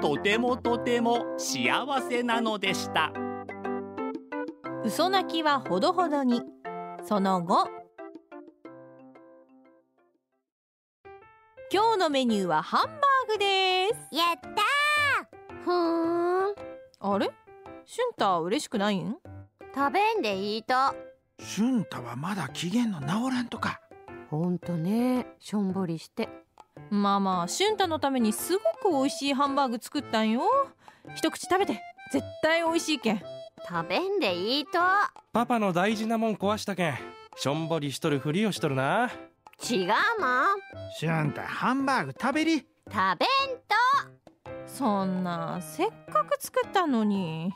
とてもとても幸せなのでした。嘘泣きはほどほどに。その後。今日のメニューはハンバーグです。やったー。ふーん。あれ？シュンタ嬉しくないん？食べんでいいと。俊太はまだ機嫌の治らんとか。ほんとね。しょんぼりしてまあまあシュンタのためにすごく美味しいハンバーグ作ったんよ。一口食べて絶対美味しいけん。食べんでいいと。パパの大事なもん壊したけん。しょんぼりしとるふりをしとるな。違うもん。俊太ハンバーグ食べり。食べんそんなせっかく作ったのに。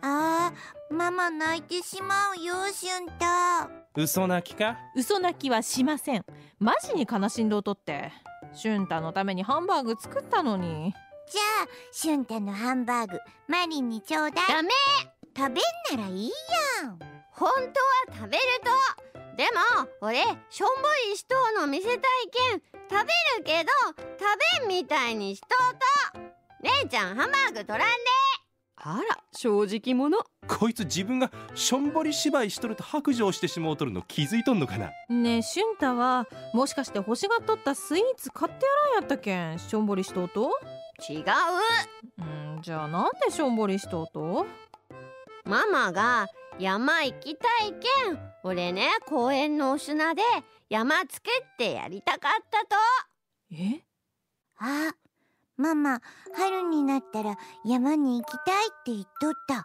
あーママ泣いてしまうよしゅんた嘘泣きか？嘘泣きはしません。マジに悲しんどうとってシュンタのためにハンバーグ作ったのに。じゃあしゅんたのハンバーグマリンにちょうだい。ダメ。食べんならいいやん。本当は食べると。でも俺しょんぼりしとうの見せたいけん。食べるけど食べんみたいにしとうと。姉ちゃんハンバーグ取らんであら正直者。こいつ自分がしょんぼり芝居しとると白状してしもうとるの気づいとんのかな？ねえシュンタはもしかして欲しがっとったスイーツ買ってやらんやったけん。しょんぼりしとうと？違う。うんじゃあなんでしょんぼりしとうと？ママが山行きたいけん。俺ね公園のお砂で山作ってやりたかったと。え？あママ春になったら山に行きたいって言っとった。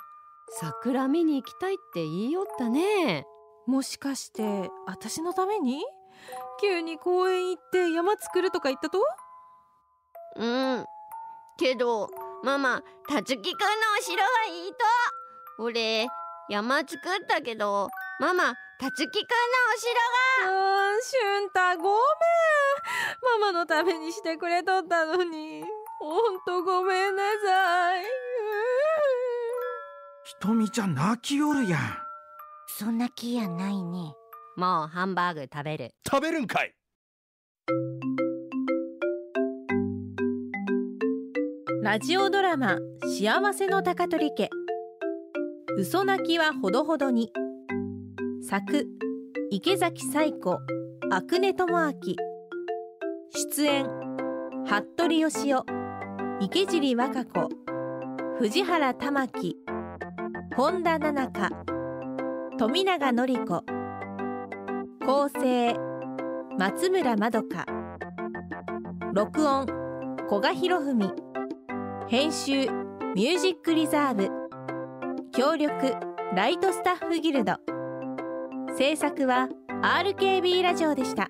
桜見に行きたいって言いよったね。もしかして私のために？急に公園行って山作るとか言ったと？うん。けどママたつきくんのお城がいいと俺山作ったけどママたつきくんのお城が。あーシュンタごめん。ママのためにしてくれとったのにほんとごめんなさい。ひとみちゃん泣きよるやん。そんな気やないね。もうハンバーグ食べる。食べるんかい。ラジオドラマ「幸せの高取家」嘘泣きはほどほどに。作池崎彩子阿久根智明。出演服部義雄池尻和歌子藤原玉樹本田奈々香富永典子構成松村まどか録音古賀博文編集ミュージックリザーブ協力ライトスタッフギルド。制作は RKB ラジオでした。